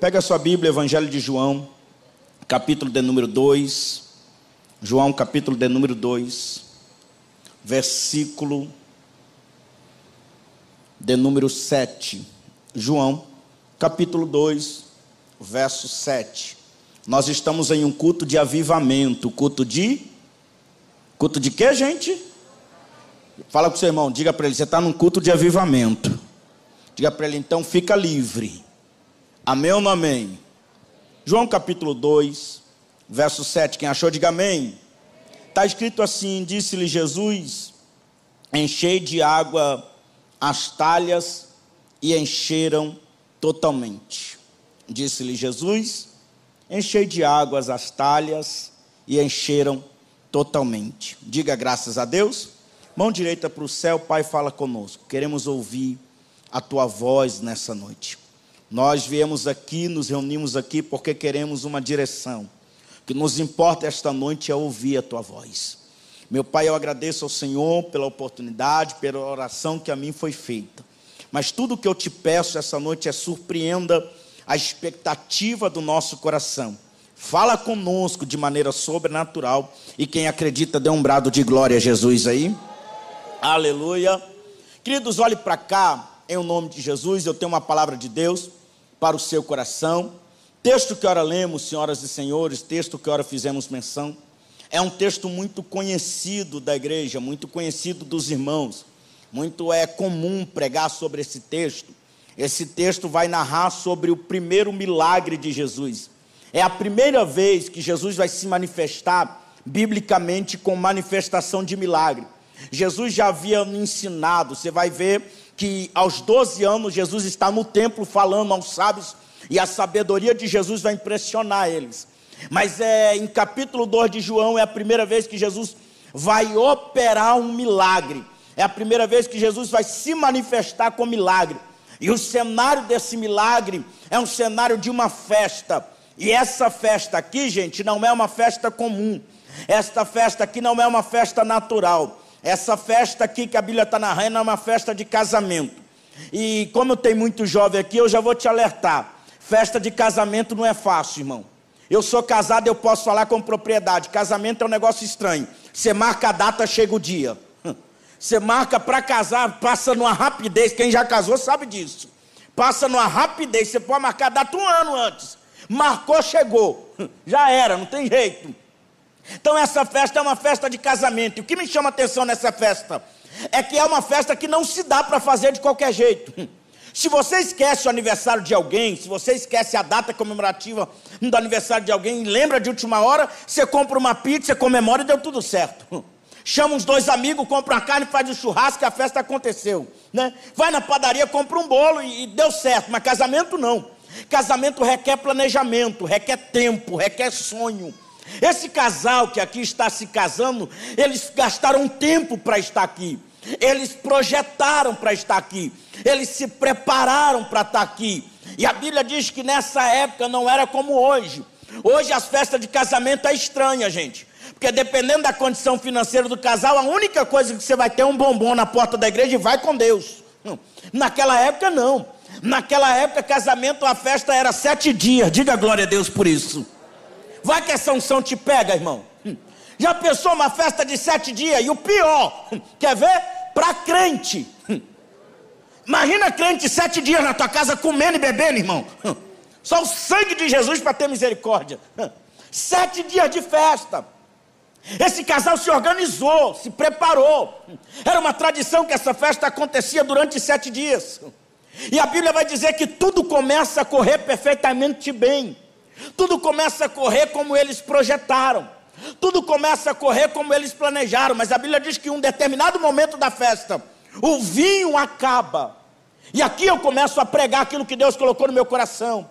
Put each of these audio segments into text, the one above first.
Pega a sua Bíblia, Evangelho de João, capítulo de número 2. João, capítulo de número 2, versículo de número 7. João, capítulo 2, verso 7. Nós estamos em um culto de avivamento, culto de culto de quê, gente? Fala com seu irmão, diga para ele, você está num culto de avivamento. Diga para ele, então fica livre. Amém ou não amém? João capítulo 2, verso 7. Quem achou, diga amém. Está escrito assim: Disse-lhe Jesus: Enchei de água as talhas e encheram totalmente. Disse-lhe Jesus: Enchei de águas as talhas e encheram totalmente. Diga graças a Deus. Mão direita para o céu, Pai, fala conosco. Queremos ouvir a tua voz nessa noite. Nós viemos aqui, nos reunimos aqui porque queremos uma direção. O que nos importa esta noite é ouvir a tua voz. Meu Pai, eu agradeço ao Senhor pela oportunidade, pela oração que a mim foi feita. Mas tudo que eu te peço essa noite é surpreenda a expectativa do nosso coração. Fala conosco de maneira sobrenatural e quem acredita dê um brado de glória a Jesus aí. Aleluia. Queridos, olhe para cá, em nome de Jesus, eu tenho uma palavra de Deus para o seu coração. Texto que ora lemos, senhoras e senhores, texto que ora fizemos menção, é um texto muito conhecido da igreja, muito conhecido dos irmãos. Muito é comum pregar sobre esse texto. Esse texto vai narrar sobre o primeiro milagre de Jesus. É a primeira vez que Jesus vai se manifestar biblicamente com manifestação de milagre. Jesus já havia ensinado, você vai ver que aos 12 anos Jesus está no templo falando aos sábios e a sabedoria de Jesus vai impressionar eles. Mas é em capítulo 2 de João é a primeira vez que Jesus vai operar um milagre. É a primeira vez que Jesus vai se manifestar com milagre. E o cenário desse milagre é um cenário de uma festa. E essa festa aqui, gente, não é uma festa comum. Esta festa aqui não é uma festa natural. Essa festa aqui que a Bíblia está narrando é uma festa de casamento. E como tem muito jovem aqui, eu já vou te alertar. Festa de casamento não é fácil, irmão. Eu sou casado, eu posso falar com propriedade. Casamento é um negócio estranho. Você marca a data, chega o dia. Você marca para casar, passa numa rapidez. Quem já casou sabe disso. Passa numa rapidez. Você pode marcar a data um ano antes. Marcou, chegou. Já era, não tem jeito. Então essa festa é uma festa de casamento. E o que me chama atenção nessa festa é que é uma festa que não se dá para fazer de qualquer jeito. Se você esquece o aniversário de alguém, se você esquece a data comemorativa do aniversário de alguém, lembra de última hora, você compra uma pizza, comemora e deu tudo certo. Chama uns dois amigos, compra uma carne, faz um churrasco e a festa aconteceu. Né? Vai na padaria, compra um bolo e, e deu certo, mas casamento não. Casamento requer planejamento, requer tempo, requer sonho. Esse casal que aqui está se casando, eles gastaram tempo para estar aqui. Eles projetaram para estar aqui. Eles se prepararam para estar aqui. E a Bíblia diz que nessa época não era como hoje. Hoje as festas de casamento é estranha, gente. Porque dependendo da condição financeira do casal, a única coisa que você vai ter é um bombom na porta da igreja e vai com Deus. Naquela época não. Naquela época, casamento, a festa era sete dias. Diga glória a Deus por isso. Vai que essa unção te pega, irmão. Hum. Já pensou uma festa de sete dias? E o pior, hum, quer ver? Para crente. Hum. Imagina crente sete dias na tua casa comendo e bebendo, irmão. Só o sangue de Jesus para ter misericórdia. Sete dias de festa. Esse casal se organizou, se preparou. Era uma tradição que essa festa acontecia durante sete dias. E a Bíblia vai dizer que tudo começa a correr perfeitamente bem. Tudo começa a correr como eles projetaram. Tudo começa a correr como eles planejaram. Mas a Bíblia diz que em um determinado momento da festa, o vinho acaba. E aqui eu começo a pregar aquilo que Deus colocou no meu coração.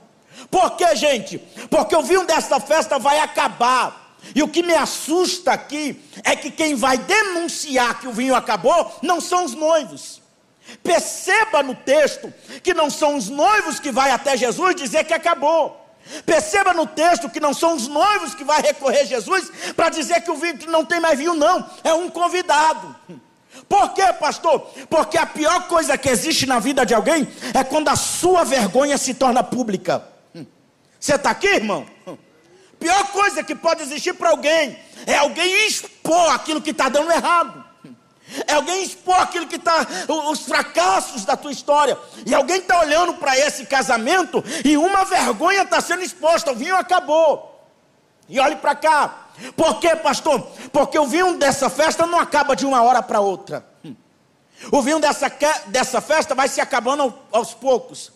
Por quê, gente? Porque o vinho desta festa vai acabar. E o que me assusta aqui é que quem vai denunciar que o vinho acabou não são os noivos. Perceba no texto que não são os noivos que vai até Jesus dizer que acabou. Perceba no texto que não são os noivos que vai recorrer Jesus para dizer que o vinho não tem mais vinho, não, é um convidado. Por quê, pastor? Porque a pior coisa que existe na vida de alguém é quando a sua vergonha se torna pública. Você está aqui, irmão? Pior coisa que pode existir para alguém é alguém expor aquilo que está dando errado. É alguém expor aquilo que está, os fracassos da tua história. E alguém está olhando para esse casamento e uma vergonha está sendo exposta. O vinho acabou. E olhe para cá. Por quê, pastor? Porque o vinho dessa festa não acaba de uma hora para outra. O vinho dessa, dessa festa vai se acabando aos poucos.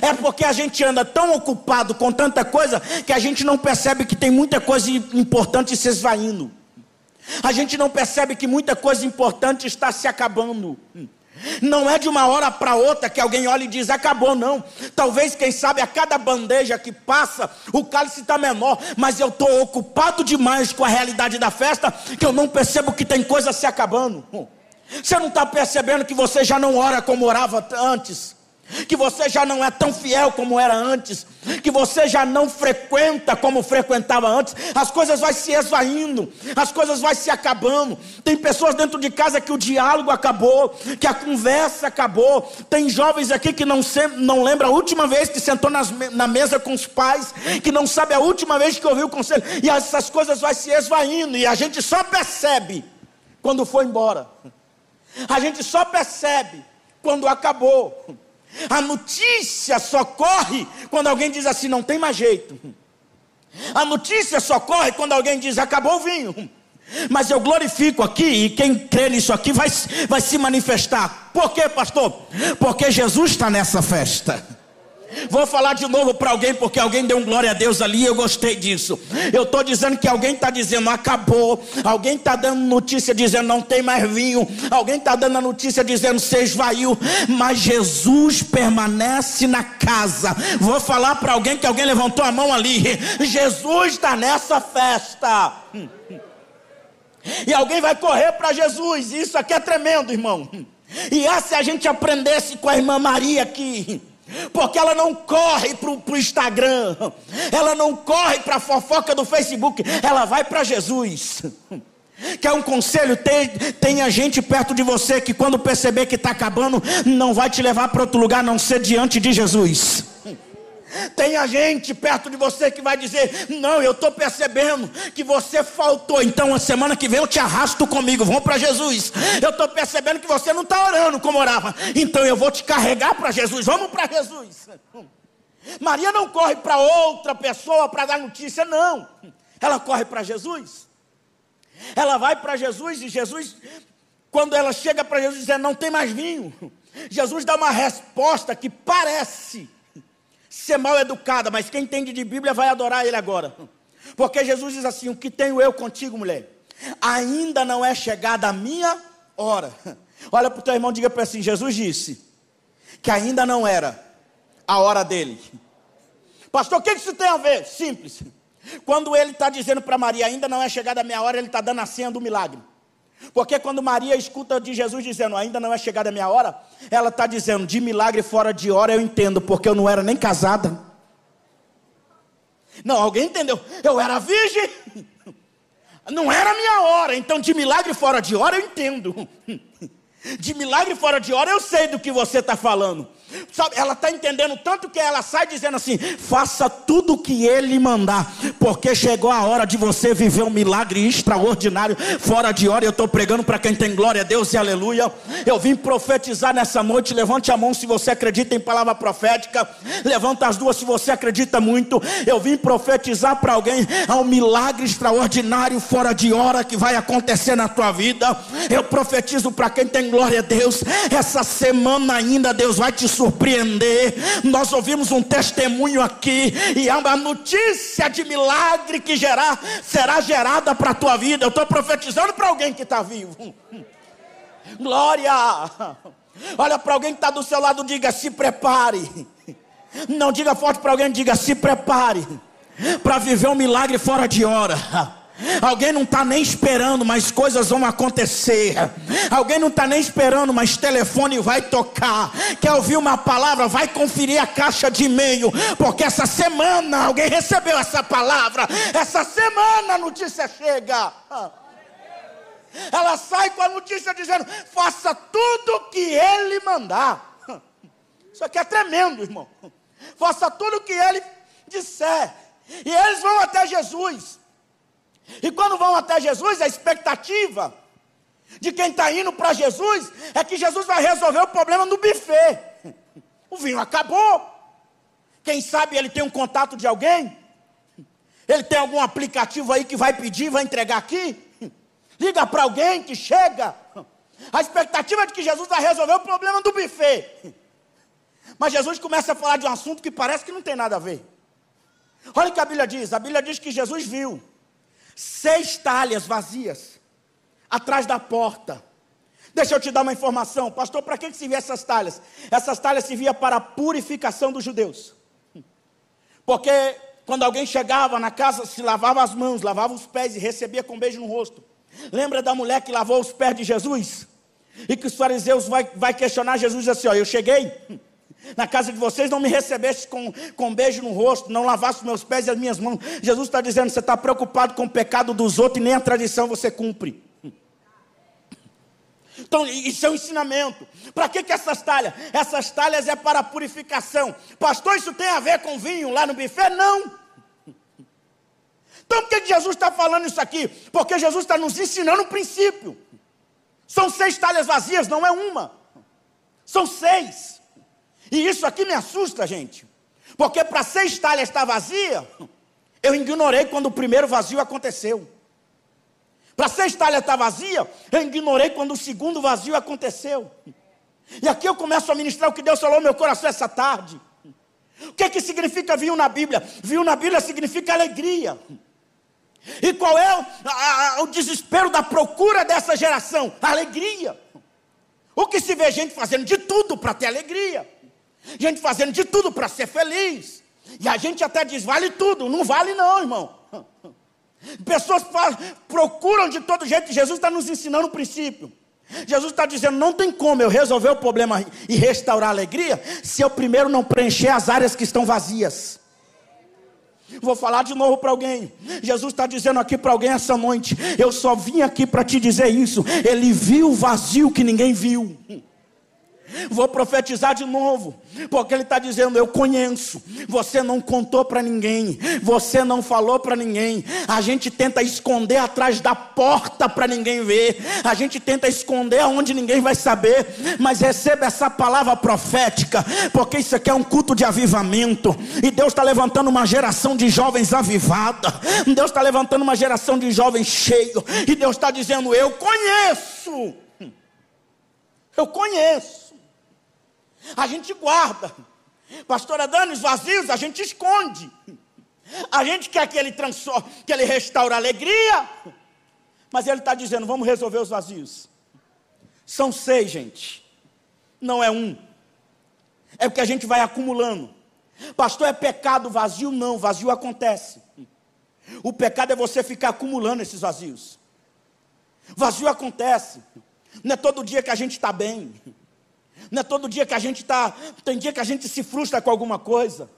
É porque a gente anda tão ocupado com tanta coisa que a gente não percebe que tem muita coisa importante se esvaindo. A gente não percebe que muita coisa importante está se acabando. Não é de uma hora para outra que alguém olha e diz acabou, não. Talvez, quem sabe, a cada bandeja que passa, o cálice está menor, mas eu estou ocupado demais com a realidade da festa que eu não percebo que tem coisa se acabando. Você não está percebendo que você já não ora como orava antes? Que você já não é tão fiel como era antes, que você já não frequenta como frequentava antes, as coisas vão se esvaindo, as coisas vão se acabando. Tem pessoas dentro de casa que o diálogo acabou, que a conversa acabou. Tem jovens aqui que não, não lembra a última vez que sentou nas, na mesa com os pais, que não sabe a última vez que ouviu o conselho, e essas coisas vão se esvaindo, e a gente só percebe quando foi embora, a gente só percebe quando acabou. A notícia só corre quando alguém diz assim: não tem mais jeito. A notícia só corre quando alguém diz: acabou o vinho. Mas eu glorifico aqui, e quem crê nisso aqui vai, vai se manifestar. Por quê, pastor? Porque Jesus está nessa festa. Vou falar de novo para alguém, porque alguém deu um glória a Deus ali e eu gostei disso. Eu estou dizendo que alguém está dizendo acabou, alguém está dando notícia dizendo não tem mais vinho, alguém está dando a notícia dizendo se esvaiu, mas Jesus permanece na casa. Vou falar para alguém que alguém levantou a mão ali, Jesus está nessa festa. E alguém vai correr para Jesus, isso aqui é tremendo, irmão. E é se a gente aprendesse com a irmã Maria aqui porque ela não corre para o Instagram, ela não corre para a fofoca do Facebook, ela vai para Jesus. Quer um conselho? Tenha gente perto de você que, quando perceber que está acabando, não vai te levar para outro lugar, não ser diante de Jesus. Tenha gente perto de você que vai dizer: Não, eu estou percebendo que você faltou. Então, a semana que vem eu te arrasto comigo. Vamos para Jesus. Eu estou percebendo que você não está orando como orava. Então, eu vou te carregar para Jesus. Vamos para Jesus. Maria não corre para outra pessoa para dar notícia, não. Ela corre para Jesus. Ela vai para Jesus e Jesus, quando ela chega para Jesus, diz: Não tem mais vinho. Jesus dá uma resposta que parece ser mal educada, mas quem entende de Bíblia vai adorar ele agora. Porque Jesus diz assim: O que tenho eu contigo, mulher? Ainda não é chegada a minha hora. Olha para o teu irmão, diga para assim: Jesus disse que ainda não era a hora dele. Pastor, o que isso tem a ver? Simples. Quando ele está dizendo para Maria, ainda não é chegada a minha hora, ele está dando a senha do milagre. Porque quando Maria escuta de Jesus dizendo, ainda não é chegada a minha hora, ela está dizendo, de milagre fora de hora eu entendo, porque eu não era nem casada. Não, alguém entendeu? Eu era virgem, não era minha hora, então de milagre fora de hora eu entendo. De milagre fora de hora eu sei do que você está falando. Sabe, ela está entendendo tanto que ela sai dizendo assim: faça tudo o que ele mandar, porque chegou a hora de você viver um milagre extraordinário, fora de hora. Eu estou pregando para quem tem glória a Deus e aleluia. Eu vim profetizar nessa noite. Levante a mão se você acredita em palavra profética. Levanta as duas se você acredita muito. Eu vim profetizar para alguém há um milagre extraordinário, fora de hora, que vai acontecer na tua vida. Eu profetizo para quem tem glória a Deus. Essa semana ainda Deus vai te surpreender. Nós ouvimos um testemunho aqui e a notícia de milagre que gerar será gerada para a tua vida. Eu estou profetizando para alguém que está vivo. Glória! Olha para alguém que está do seu lado, diga: se prepare. Não diga forte para alguém, diga: se prepare para viver um milagre fora de hora. Alguém não está nem esperando, mas coisas vão acontecer. Alguém não está nem esperando, mas telefone vai tocar. Quer ouvir uma palavra? Vai conferir a caixa de e-mail, porque essa semana alguém recebeu essa palavra. Essa semana a notícia chega. Ela sai com a notícia dizendo: faça tudo o que ele mandar. Isso aqui é tremendo, irmão. Faça tudo o que ele disser. E eles vão até Jesus. E quando vão até Jesus, a expectativa de quem está indo para Jesus é que Jesus vai resolver o problema no buffet. O vinho acabou. Quem sabe ele tem um contato de alguém? Ele tem algum aplicativo aí que vai pedir, vai entregar aqui? Liga para alguém que chega. A expectativa é de que Jesus vai resolver o problema do buffet. Mas Jesus começa a falar de um assunto que parece que não tem nada a ver. Olha o que a Bíblia diz: a Bíblia diz que Jesus viu seis talhas vazias atrás da porta. Deixa eu te dar uma informação, pastor, para que, se via essas talhas? Essas talhas se via para a purificação dos judeus. Porque quando alguém chegava na casa, se lavava as mãos, lavava os pés e recebia com beijo no rosto. Lembra da mulher que lavou os pés de Jesus? E que os fariseus vai, vai questionar Jesus assim: ó, eu cheguei na casa de vocês, não me recebeste com, com beijo no rosto, não lavaste meus pés e as minhas mãos. Jesus está dizendo: você está preocupado com o pecado dos outros e nem a tradição você cumpre. Então, isso é um ensinamento. Para que, que essas talhas? Essas talhas é para purificação. Pastor, isso tem a ver com vinho lá no buffet? Não. Então, por que, que Jesus está falando isso aqui? Porque Jesus está nos ensinando um princípio. São seis talhas vazias, não é uma. São seis. E isso aqui me assusta, gente. Porque para seis talhas estar vazia, eu ignorei quando o primeiro vazio aconteceu. Para seis talhas estar vazia, eu ignorei quando o segundo vazio aconteceu. E aqui eu começo a ministrar o que Deus falou no meu coração essa tarde. O que, que significa vinho na Bíblia? Vinho na Bíblia significa alegria. E qual é o, a, o desespero da procura dessa geração? alegria. O que se vê gente fazendo de tudo para ter alegria gente fazendo de tudo para ser feliz. E a gente até diz: vale tudo. Não vale, não, irmão. Pessoas procuram de todo jeito. Jesus está nos ensinando um princípio. Jesus está dizendo: não tem como eu resolver o problema e restaurar a alegria se eu primeiro não preencher as áreas que estão vazias. Vou falar de novo para alguém. Jesus está dizendo aqui para alguém essa noite: eu só vim aqui para te dizer isso. Ele viu o vazio que ninguém viu. Vou profetizar de novo, porque ele está dizendo: Eu conheço. Você não contou para ninguém, você não falou para ninguém. A gente tenta esconder atrás da porta para ninguém ver, a gente tenta esconder aonde ninguém vai saber. Mas receba essa palavra profética, porque isso aqui é um culto de avivamento, e Deus está levantando uma geração de jovens avivada, Deus está levantando uma geração de jovens cheios, e Deus está dizendo: Eu conheço. Eu conheço. A gente guarda. Pastora Dani, os vazios a gente esconde. A gente quer que ele transforme, que ele restaure a alegria. Mas ele está dizendo: vamos resolver os vazios. São seis, gente. Não é um. É porque a gente vai acumulando. Pastor, é pecado vazio? Não, vazio acontece. O pecado é você ficar acumulando esses vazios. Vazio acontece. Não é todo dia que a gente está bem. Não é todo dia que a gente está. Tem dia que a gente se frustra com alguma coisa.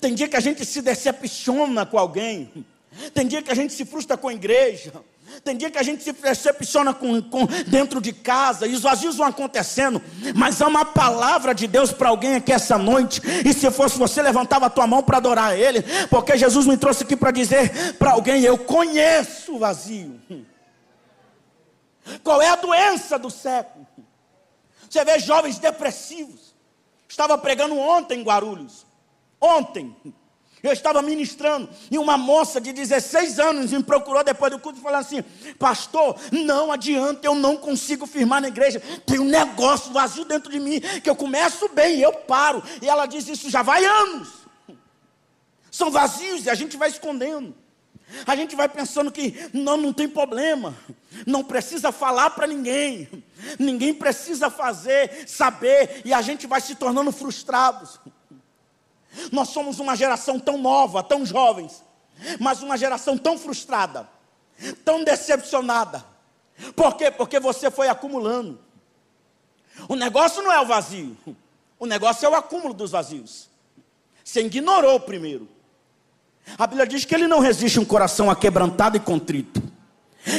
Tem dia que a gente se decepciona com alguém. Tem dia que a gente se frustra com a igreja. Tem dia que a gente se decepciona com, com, dentro de casa e os vazios vão acontecendo. Mas há uma palavra de Deus para alguém aqui essa noite. E se fosse você, levantava a tua mão para adorar Ele. Porque Jesus me trouxe aqui para dizer para alguém: Eu conheço o vazio. Qual é a doença do século? Você vê jovens depressivos. Estava pregando ontem em Guarulhos. Ontem. Eu estava ministrando e uma moça de 16 anos me procurou depois do culto e falou assim: Pastor, não adianta, eu não consigo firmar na igreja. Tem um negócio vazio dentro de mim que eu começo bem e eu paro. E ela diz: Isso já vai anos. São vazios e a gente vai escondendo. A gente vai pensando que não, não tem problema, não precisa falar para ninguém, ninguém precisa fazer, saber, e a gente vai se tornando frustrados. Nós somos uma geração tão nova, tão jovens, mas uma geração tão frustrada, tão decepcionada. Por quê? Porque você foi acumulando. O negócio não é o vazio, o negócio é o acúmulo dos vazios. Você ignorou primeiro. A Bíblia diz que ele não resiste um coração aquebrantado e contrito.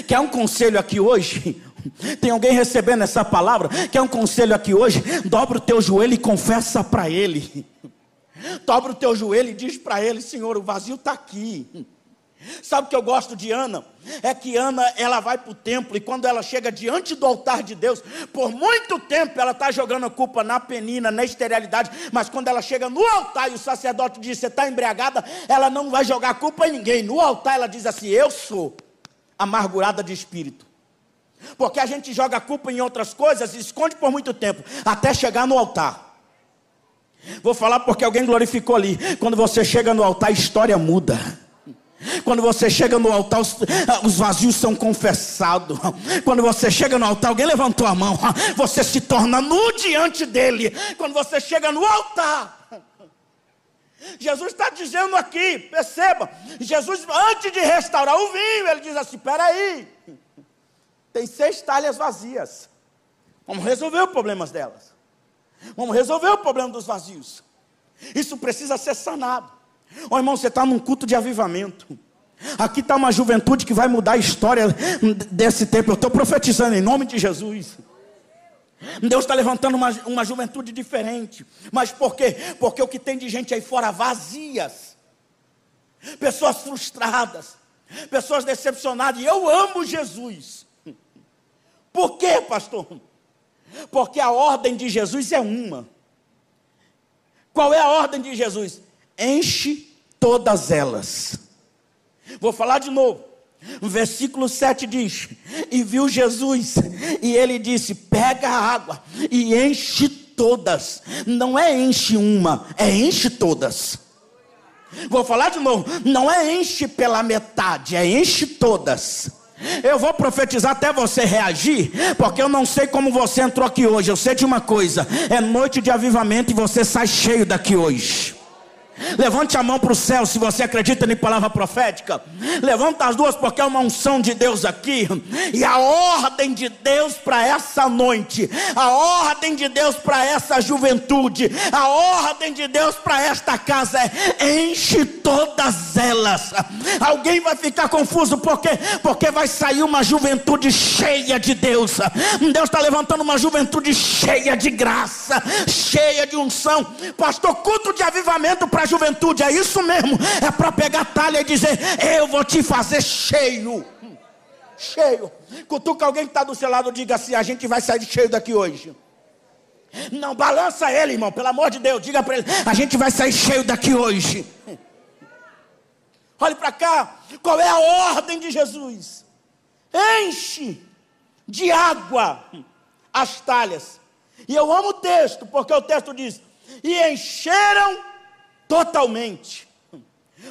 Quer um conselho aqui hoje? Tem alguém recebendo essa palavra? Quer um conselho aqui hoje? Dobra o teu joelho e confessa para ele. Dobra o teu joelho e diz para ele: Senhor, o vazio está aqui. Sabe o que eu gosto de Ana? É que Ana, ela vai para o templo e quando ela chega diante do altar de Deus, por muito tempo ela está jogando a culpa na penina, na esterilidade, mas quando ela chega no altar e o sacerdote diz, você está embriagada, ela não vai jogar a culpa em ninguém. No altar ela diz assim, eu sou amargurada de espírito. Porque a gente joga a culpa em outras coisas e esconde por muito tempo, até chegar no altar. Vou falar porque alguém glorificou ali. Quando você chega no altar, a história muda. Quando você chega no altar, os, os, vazios são confessados. Quando você chega no altar, alguém levantou a mão, você se torna nu diante dele. Quando você chega no altar, Jesus está dizendo aqui, perceba, Jesus, antes de restaurar o vinho, ele diz assim: peraí, tem seis talhas vazias, vamos resolver os problemas delas, vamos resolver o problema dos vazios. Isso precisa ser sanado. Ó oh, irmão, você está num culto de avivamento. Aqui está uma juventude que vai mudar a história desse tempo. Eu estou profetizando em nome de Jesus. Deus está levantando uma, uma juventude diferente. Mas por quê? Porque o que tem de gente aí fora vazias, pessoas frustradas, pessoas decepcionadas. E eu amo Jesus. Por quê, pastor? Porque a ordem de Jesus é uma. Qual é a ordem de Jesus? Enche todas elas. Vou falar de novo. O versículo 7 diz: E viu Jesus, e ele disse: Pega a água e enche todas. Não é enche uma, é enche todas. Vou falar de novo: não é enche pela metade, é enche todas. Eu vou profetizar até você reagir, porque eu não sei como você entrou aqui hoje. Eu sei de uma coisa: é noite de avivamento e você sai cheio daqui hoje. Levante a mão para o céu se você acredita em palavra profética. Levanta as duas porque é uma unção de Deus aqui. E a ordem de Deus para essa noite, a ordem de Deus para essa juventude, a ordem de Deus para esta casa é enche todas elas. Alguém vai ficar confuso porque porque vai sair uma juventude cheia de Deus. Deus está levantando uma juventude cheia de graça, cheia de unção. Pastor, culto de avivamento para a juventude, é isso mesmo. É para pegar talha e dizer: Eu vou te fazer cheio. Cheio. Cutuca alguém que está do seu lado, diga assim: A gente vai sair cheio daqui hoje. Não balança ele, irmão, pelo amor de Deus. Diga para ele: A gente vai sair cheio daqui hoje. Olhe para cá. Qual é a ordem de Jesus? Enche de água as talhas. E eu amo o texto, porque o texto diz: E encheram totalmente.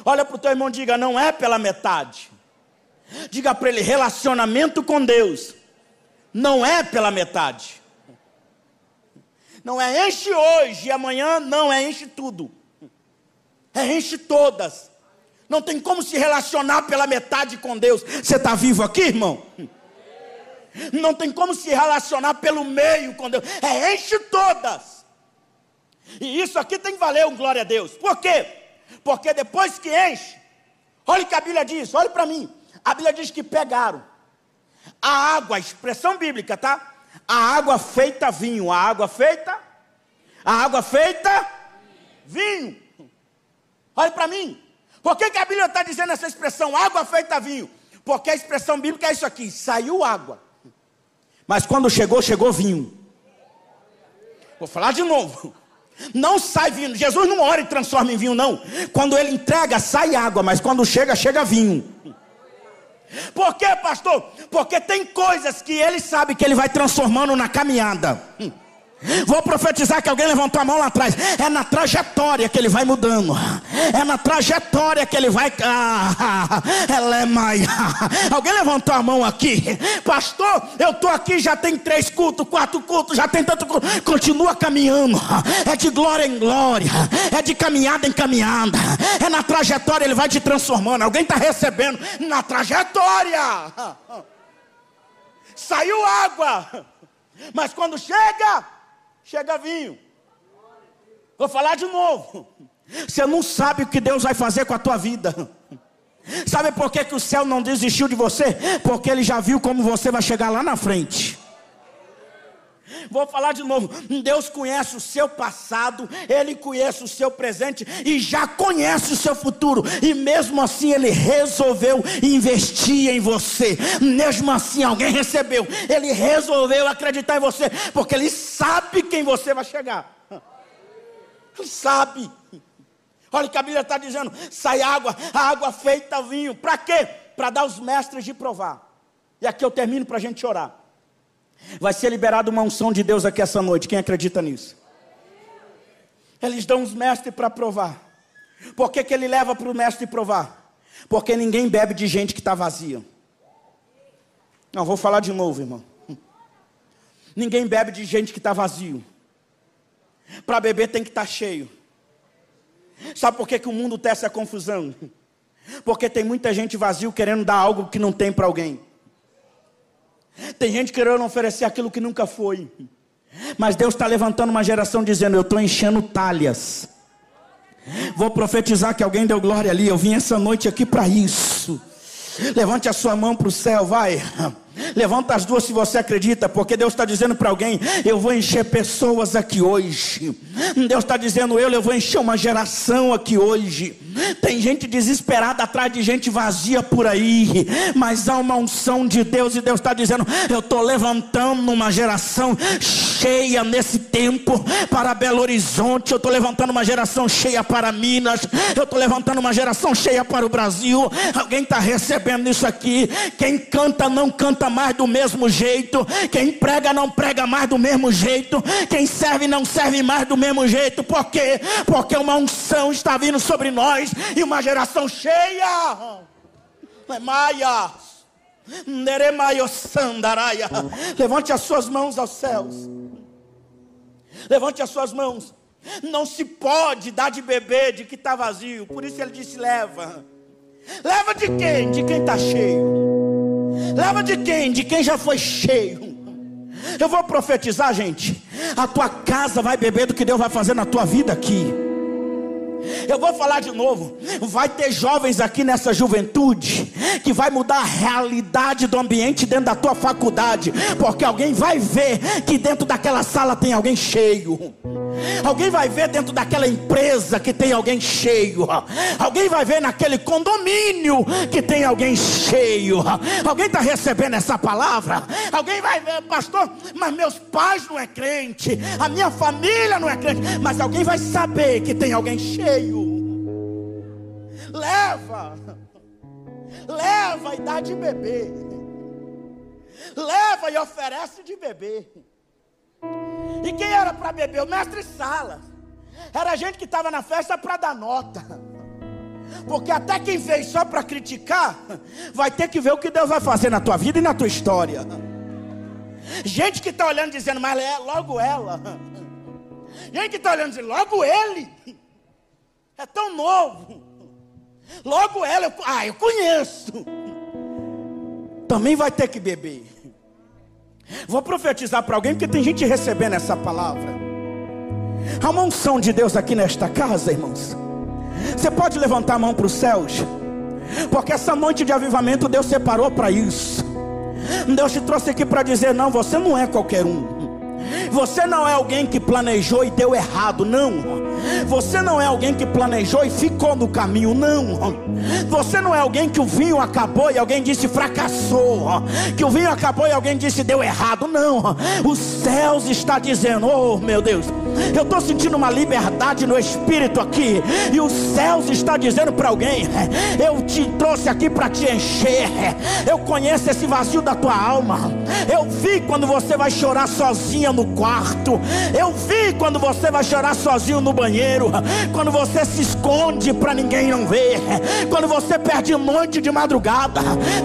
Olha para o teu irmão e diga: não é pela metade. Diga para ele: relacionamento com Deus não é pela metade. Não é enche hoje e amanhã não é enche tudo. É enche todas. Não tem como se relacionar pela metade com Deus. Você está vivo aqui, irmão? Não tem como se relacionar pelo meio com Deus. É enche todas. E isso aqui tem que valer um glória a Deus. Por quê? Porque depois que enche, olha o que a Bíblia diz, olha para mim. A Bíblia diz que pegaram a água, a expressão bíblica, tá? A água feita vinho, a água feita, a água feita vinho. Olha para mim. Por que, que a Bíblia está dizendo essa expressão, água feita vinho? Porque a expressão bíblica é isso aqui: saiu água, mas quando chegou, chegou vinho. Vou falar de novo. Não sai vinho. Jesus não ora e transforma em vinho, não. Quando ele entrega, sai água, mas quando chega, chega vinho. Por quê, pastor? Porque tem coisas que ele sabe que ele vai transformando na caminhada. Hum. Vou profetizar que alguém levantou a mão lá atrás. É na trajetória que ele vai mudando. É na trajetória que ele vai. Ah, ela é maia. Alguém levantou a mão aqui. Pastor, eu estou aqui, já tem três cultos, quatro cultos, já tem tanto culto. Continua caminhando. É de glória em glória. É de caminhada em caminhada. É na trajetória, ele vai te transformando. Alguém está recebendo na trajetória. Saiu água. Mas quando chega, chega vinho. Vou falar de novo. Você não sabe o que Deus vai fazer com a tua vida. Sabe por que, que o céu não desistiu de você? Porque ele já viu como você vai chegar lá na frente. Vou falar de novo. Deus conhece o seu passado, Ele conhece o seu presente e já conhece o seu futuro. E mesmo assim, Ele resolveu investir em você. Mesmo assim, alguém recebeu. Ele resolveu acreditar em você, porque Ele sabe quem você vai chegar. Ele sabe. Olha o que a Bíblia está dizendo: sai água, a água feita vinho. Para quê? Para dar os mestres de provar. E aqui eu termino para a gente orar. Vai ser liberada uma unção de Deus aqui essa noite. Quem acredita nisso? Eles dão os mestres para provar. Por que, que ele leva para o mestre provar? Porque ninguém bebe de gente que está vazia. Não, vou falar de novo, irmão. Ninguém bebe de gente que está vazio. Para beber tem que estar tá cheio. Sabe por que, que o mundo tem essa confusão? Porque tem muita gente vazio querendo dar algo que não tem para alguém. Tem gente querendo oferecer aquilo que nunca foi. Mas Deus está levantando uma geração dizendo: Eu estou enchendo talhas. Vou profetizar que alguém deu glória ali. Eu vim essa noite aqui para isso. Levante a sua mão para o céu, vai. Levanta as duas se você acredita, porque Deus está dizendo para alguém: eu vou encher pessoas aqui hoje. Deus está dizendo eu, eu vou encher uma geração aqui hoje. Tem gente desesperada atrás de gente vazia por aí, mas há uma unção de Deus e Deus está dizendo: eu estou levantando uma geração cheia nesse tempo para Belo Horizonte. Eu estou levantando uma geração cheia para Minas. Eu estou levantando uma geração cheia para o Brasil. Alguém está recebendo isso aqui? Quem canta não canta canta mais do mesmo jeito, quem prega não prega mais do mesmo jeito, quem serve não serve mais do mesmo jeito, por quê? Porque uma unção está vindo sobre nós e uma geração cheia. Maia. Levante as suas mãos aos céus. Levante as suas mãos. Não se pode dar de beber de que está vazio. Por isso ele disse: leva. Leva de quem? De quem está cheio. Leva de quem? De quem já foi cheio. Eu vou profetizar, gente. A tua casa vai beber do que Deus vai fazer na tua vida aqui. Eu vou falar de novo. Vai ter jovens aqui nessa juventude que vai mudar a realidade do ambiente dentro da tua faculdade, porque alguém vai ver que dentro daquela sala tem alguém cheio. Alguém vai ver dentro daquela empresa que tem alguém cheio. Alguém vai ver naquele condomínio que tem alguém cheio. Alguém está recebendo essa palavra? Alguém vai ver, pastor, mas meus pais não é crente, a minha família não é crente, mas alguém vai saber que tem alguém cheio. Leva, leva e dá de beber. Leva e oferece de beber. E quem era para beber? O mestre Sala. Era gente que estava na festa para dar nota. Porque até quem veio só para criticar, vai ter que ver o que Deus vai fazer na tua vida e na tua história. Gente que está olhando dizendo, mas é logo ela. Gente que está olhando dizendo, logo ele. É tão novo. Logo ela, eu, ah, eu conheço. Também vai ter que beber. Vou profetizar para alguém, porque tem gente recebendo essa palavra. Há uma unção de Deus aqui nesta casa, irmãos. Você pode levantar a mão para os céus, porque essa noite de avivamento Deus separou para isso. Deus te trouxe aqui para dizer: não, você não é qualquer um. Você não é alguém que planejou e deu errado, não. Você não é alguém que planejou e ficou no caminho, não. Você não é alguém que o vinho acabou e alguém disse fracassou. Que o vinho acabou e alguém disse deu errado, não. Os céus está dizendo: "Oh, meu Deus, eu estou sentindo uma liberdade no espírito aqui. E os céus está dizendo para alguém: Eu te trouxe aqui para te encher. Eu conheço esse vazio da tua alma. Eu vi quando você vai chorar sozinha no quarto. Eu vi quando você vai chorar sozinho no banheiro. Quando você se esconde para ninguém não ver. Quando você perde noite de madrugada.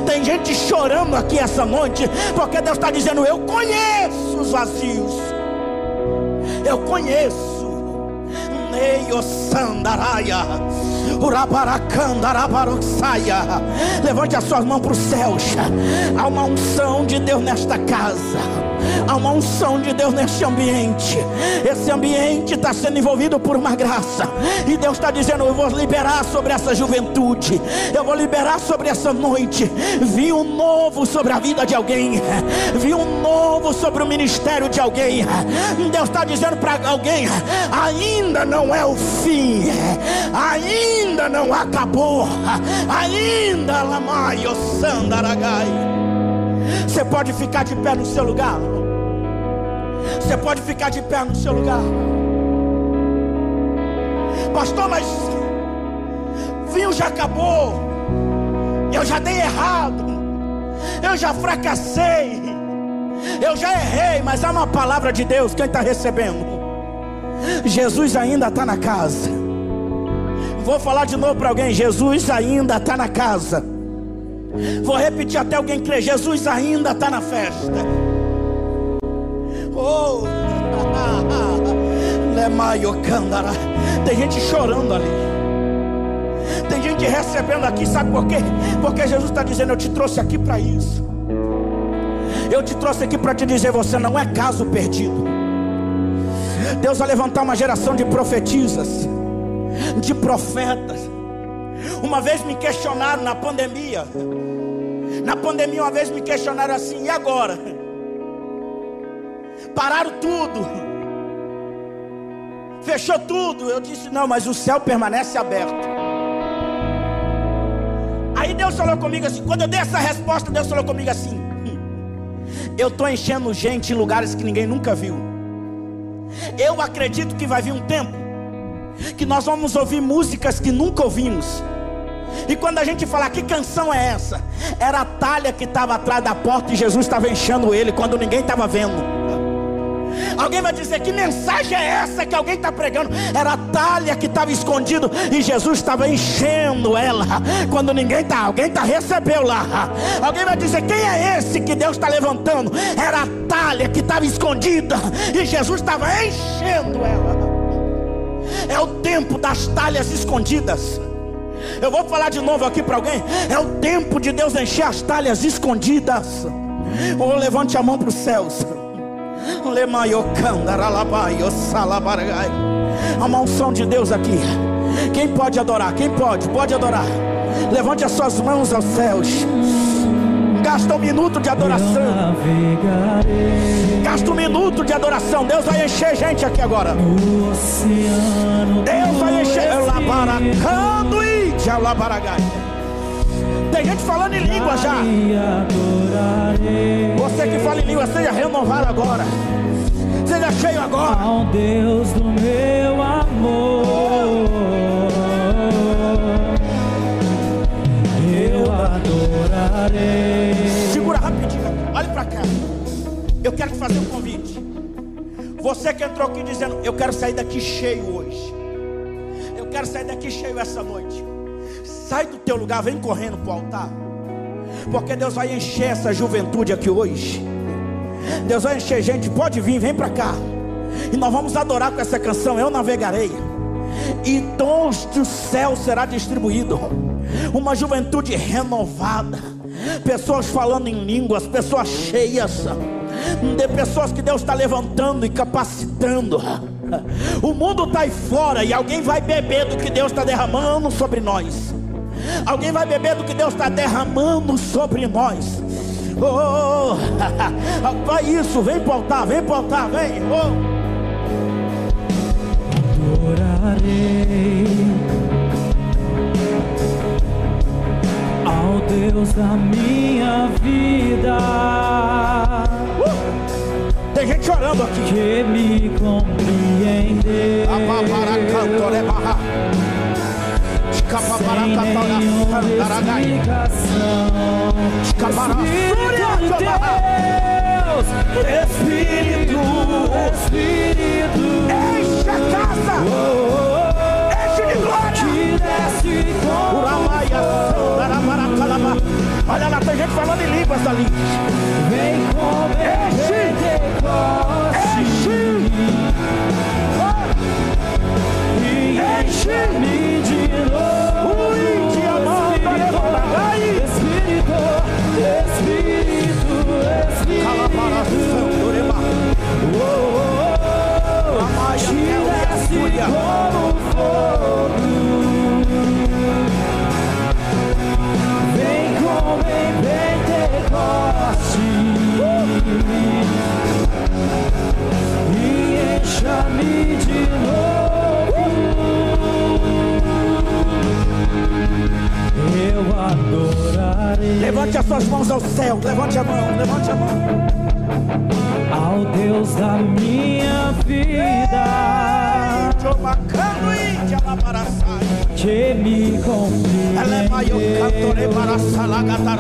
Tem gente chorando aqui essa noite. Porque Deus está dizendo: Eu conheço os vazios. Eu conheço. Neio Sandaraia. Levante as suas mãos para os céus. Há uma unção de Deus nesta casa. Há uma unção de Deus neste ambiente. Esse ambiente está sendo envolvido por uma graça. E Deus está dizendo: Eu vou liberar sobre essa juventude. Eu vou liberar sobre essa noite. Vi um novo sobre a vida de alguém. Vi um novo sobre o ministério de alguém. Deus está dizendo para alguém: ainda não é o fim. Ainda não acabou. Ainda Lamaio Sandaragai. Você pode ficar de pé no seu lugar. Você pode ficar de pé no seu lugar. Pastor, mas vinho já acabou. Eu já dei errado. Eu já fracassei. Eu já errei, mas há uma palavra de Deus. Quem está recebendo? Jesus ainda está na casa. Vou falar de novo para alguém: Jesus ainda está na casa. Vou repetir até alguém crer: Jesus ainda está na festa. Oh, tem gente chorando ali. Tem gente recebendo aqui, sabe por quê? Porque Jesus está dizendo: Eu te trouxe aqui para isso. Eu te trouxe aqui para te dizer: Você não é caso perdido. Deus vai levantar uma geração de profetisas, de profetas. Uma vez me questionaram na pandemia. Na pandemia, uma vez me questionaram assim: e agora? Pararam tudo. Fechou tudo. Eu disse: não, mas o céu permanece aberto. Aí Deus falou comigo assim: quando eu dei essa resposta, Deus falou comigo assim: hum, eu estou enchendo gente em lugares que ninguém nunca viu. Eu acredito que vai vir um tempo que nós vamos ouvir músicas que nunca ouvimos. E quando a gente fala que canção é essa? Era a talha que estava atrás da porta e Jesus estava enchendo ele quando ninguém estava vendo. Alguém vai dizer: Que mensagem é essa que alguém está pregando? Era a talha que estava escondido e Jesus estava enchendo ela. Quando ninguém está, alguém está recebeu lá. Alguém vai dizer: Quem é esse que Deus está levantando? Era a talha que estava escondida e Jesus estava enchendo ela. É o tempo das talhas escondidas. Eu vou falar de novo aqui para alguém. É o tempo de Deus encher as talhas escondidas. Ou levante a mão para os céus. Há uma unção de Deus aqui. Quem pode adorar? Quem pode? Pode adorar. Levante as suas mãos aos céus. Gasta um minuto de adoração. Gasta um minuto de adoração. Deus vai encher gente aqui agora. Deus vai encher. Labaracando e Jalabaragai. Tem gente falando em língua já. Você que fala em língua, seja renovado agora. Seja cheio agora. Ao Deus do meu amor. Eu adorarei. Para cá. Eu quero te fazer um convite. Você que entrou aqui dizendo, eu quero sair daqui cheio hoje. Eu quero sair daqui cheio essa noite. Sai do teu lugar, vem correndo para o altar. Porque Deus vai encher essa juventude aqui hoje. Deus vai encher gente, pode vir, vem para cá. E nós vamos adorar com essa canção, Eu Navegarei. E dons do céu será distribuído. Uma juventude renovada. Pessoas falando em línguas, pessoas cheias. De pessoas que Deus está levantando e capacitando. O mundo está aí fora e alguém vai beber do que Deus está derramando sobre nós. Alguém vai beber do que Deus está derramando sobre nós. Oh, vai isso, vem para altar, vem para altar, vem. Oh. Adorarei Deus da minha vida. Uh, tem gente chorando aqui. Que me compreendeu. Sem nenhuma explicação. Espírito, Espírito Enche a casa. Enche de glória. Que desce com falando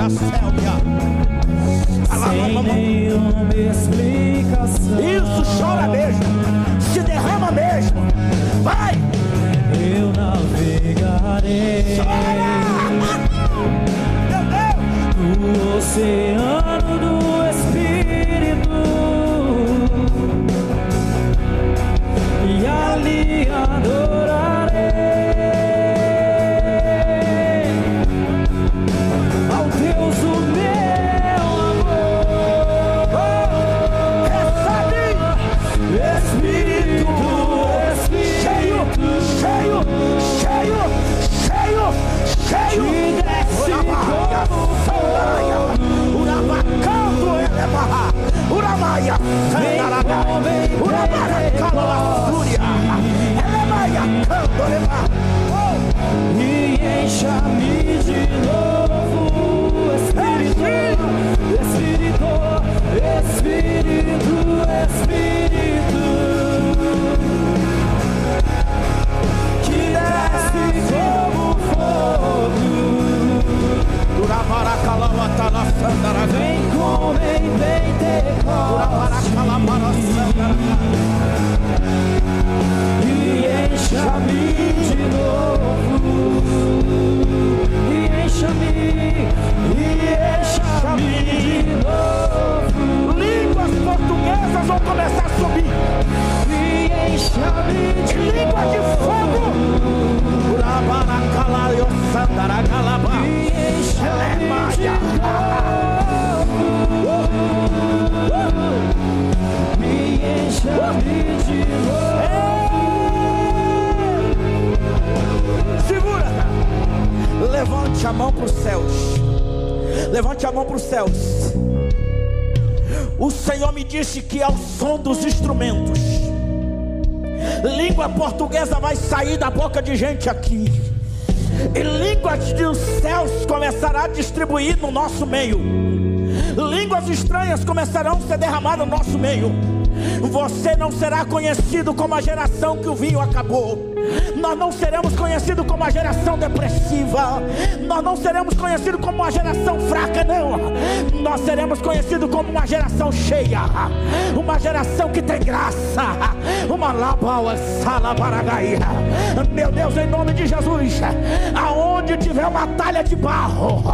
Célvia. sem nenhuma explicação. Isso, chora mesmo. Se derrama mesmo. Vai! Eu navegarei Chora! Meu Deus! no oceano Levante a mão para os céus. Levante a mão para os céus. O Senhor me disse que ao som dos instrumentos, língua portuguesa vai sair da boca de gente aqui. E línguas dos céus começará a distribuir no nosso meio. Línguas estranhas começarão a ser derramadas no nosso meio. Você não será conhecido como a geração que o vinho acabou. Nós não seremos conhecidos como a geração depressiva. Nós não seremos conhecidos como uma geração fraca, não. Nós seremos conhecidos como uma geração cheia. Uma geração que tem graça. Uma labaua salabaragaia. Meu Deus, em nome de Jesus. Aonde tiver uma talha de barro,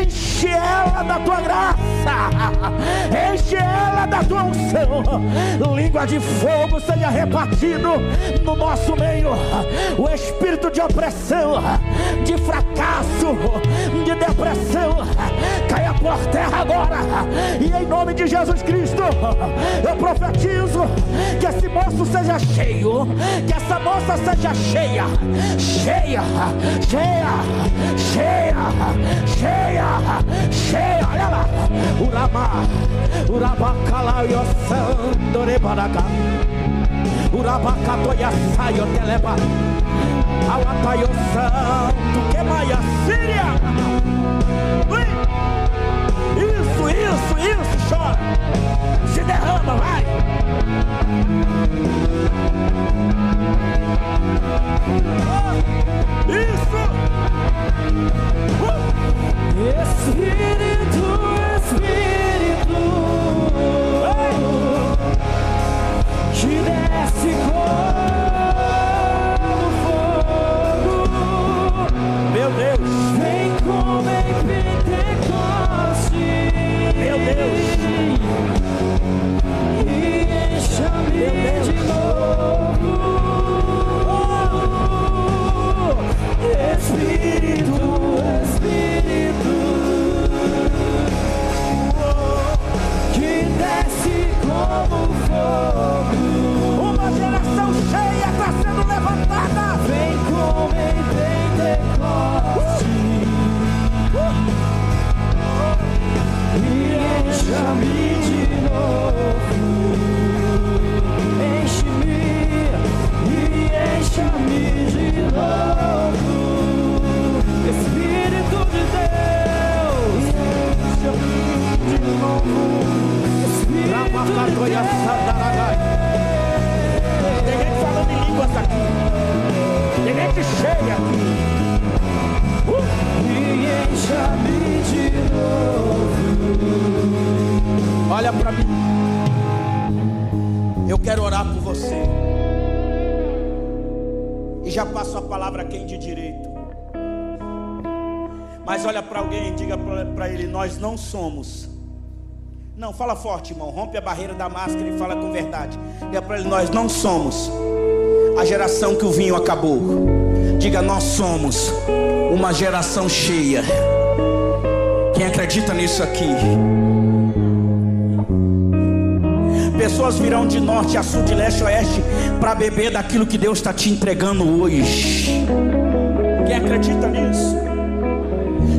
enche ela da tua graça. Enche ela da tua unção. Língua de fogo seja repartido no nosso meio. O espírito de opressão, de fracasso, de depressão, por terra agora. E em nome de Jesus Cristo, eu profetizo que esse moço seja cheio, que essa moça seja cheia, cheia, cheia, cheia, cheia, cheia. Olha lá, Urama, Urabacala, Yosandore Baraga. Urabacatoia saio teleba Awataio santo que maia síria isso, chora. Se derrama, vai. Ah, Isso. Uh! Espírito, Espírito, que desce como para ele: Nós não somos. Não, fala forte, irmão. Rompe a barreira da máscara e fala com verdade. Diga para ele: Nós não somos a geração que o vinho acabou. Diga: Nós somos uma geração cheia. Quem acredita nisso aqui? Pessoas virão de norte a sul, de leste a oeste, para beber daquilo que Deus está te entregando hoje. Quem acredita nisso?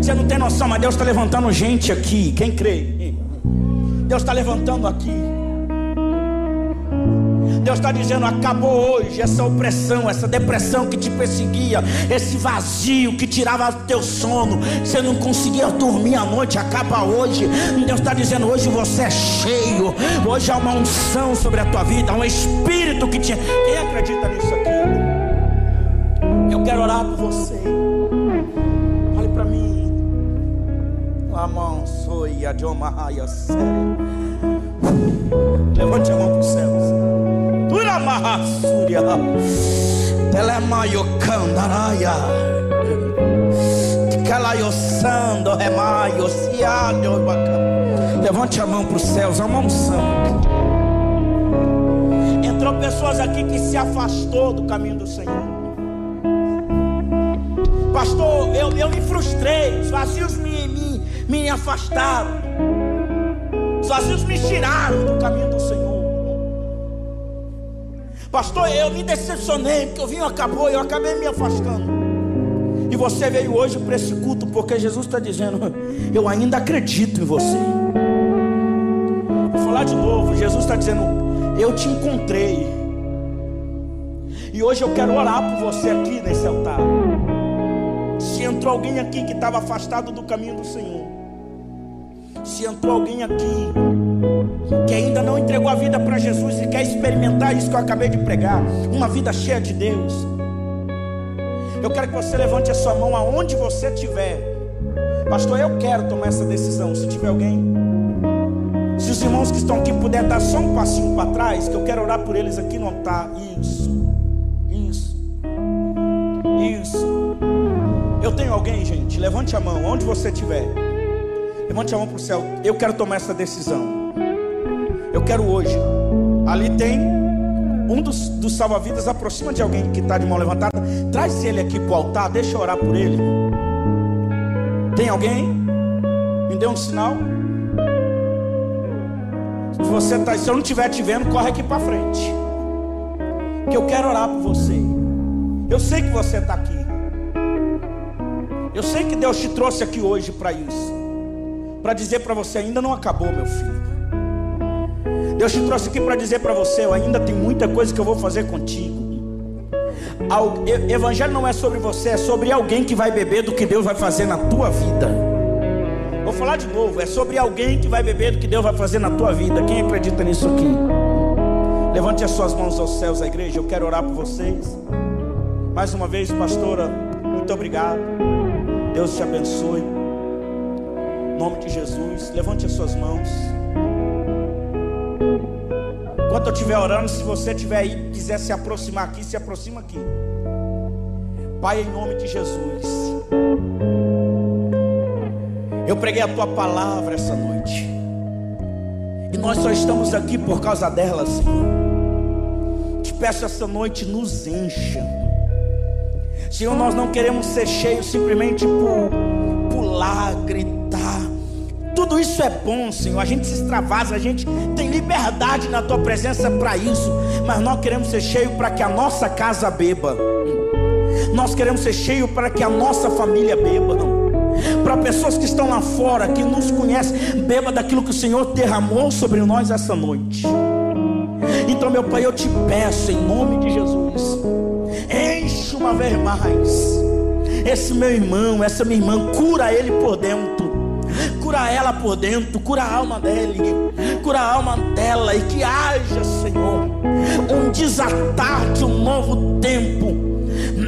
Você não tem noção, mas Deus está levantando gente aqui. Quem crê? Deus está levantando aqui. Deus está dizendo: acabou hoje essa opressão, essa depressão que te perseguia, esse vazio que tirava teu sono, você não conseguia dormir à noite, acaba hoje. Deus está dizendo: hoje você é cheio, hoje há uma unção sobre a tua vida, há um espírito que te. Quem acredita nisso aqui? Eu quero orar por você. Levante a mão para os céus. Uramahasurya Telemayo Kandaraya Calayosando Remaio Cialho Levante a mão para os céus, a mão santo. Entrou pessoas aqui que se afastou do caminho do Senhor. Pastor, eu, eu me frustrei, os vazios me, me, me afastaram. Os vazios me tiraram do caminho do Senhor. Pastor, eu me decepcionei, porque o vinho acabou eu acabei me afastando. E você veio hoje para esse culto, porque Jesus está dizendo: Eu ainda acredito em você. Vou falar de novo: Jesus está dizendo: Eu te encontrei. E hoje eu quero orar por você aqui nesse altar. Se entrou alguém aqui que estava afastado do caminho do Senhor, se entrou alguém aqui que ainda não entregou a vida para Jesus e quer experimentar isso que eu acabei de pregar, uma vida cheia de Deus. Eu quero que você levante a sua mão aonde você estiver. Pastor, eu quero tomar essa decisão. Se tiver alguém, se os irmãos que estão aqui puderem dar só um passinho para trás, que eu quero orar por eles aqui no altar. Isso, isso, isso. Eu tenho alguém, gente. Levante a mão, onde você estiver. Levante a mão para o céu. Eu quero tomar essa decisão. Eu quero hoje. Ali tem um dos, dos salva-vidas. Aproxima de alguém que está de mão levantada. Traz ele aqui para o altar. Deixa eu orar por ele. Tem alguém? Me dê um sinal. Se você tá, se eu não estiver te vendo, corre aqui para frente. Que eu quero orar por você. Eu sei que você está aqui. Eu sei que Deus te trouxe aqui hoje para isso. Para dizer para você: ainda não acabou, meu filho. Deus te trouxe aqui para dizer para você: eu ainda tem muita coisa que eu vou fazer contigo. Evangelho não é sobre você, é sobre alguém que vai beber do que Deus vai fazer na tua vida. Vou falar de novo: é sobre alguém que vai beber do que Deus vai fazer na tua vida. Quem acredita nisso aqui? Levante as suas mãos aos céus, a igreja. Eu quero orar por vocês. Mais uma vez, pastora, muito obrigado. Deus te abençoe. Em nome de Jesus, levante as suas mãos. Enquanto eu estiver orando, se você estiver aí quiser se aproximar aqui, se aproxima aqui. Pai, em nome de Jesus. Eu preguei a tua palavra essa noite. E nós só estamos aqui por causa dela, Senhor. Te peço essa noite, nos encha. Senhor, nós não queremos ser cheios simplesmente por pular, gritar isso é bom, Senhor. A gente se extravasa, a gente tem liberdade na tua presença para isso. Mas nós queremos ser cheios para que a nossa casa beba. Nós queremos ser cheios para que a nossa família beba. Para pessoas que estão lá fora, que nos conhecem, beba daquilo que o Senhor derramou sobre nós essa noite. Então, meu Pai, eu te peço em nome de Jesus, enche uma vez mais esse meu irmão, essa minha irmã, cura ele por dentro cura ela por dentro, cura a alma dele, cura a alma dela e que haja, Senhor, um desatar de um novo tempo.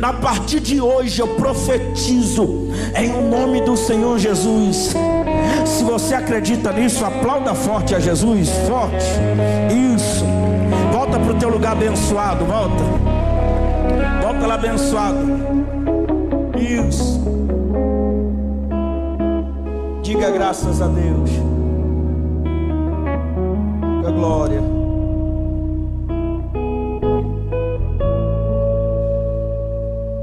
A partir de hoje eu profetizo em o nome do Senhor Jesus Se você acredita nisso, aplauda forte a Jesus, forte. Isso. Volta para o teu lugar abençoado, volta. Volta lá abençoado. Isso. Diga graças a Deus. Diga glória.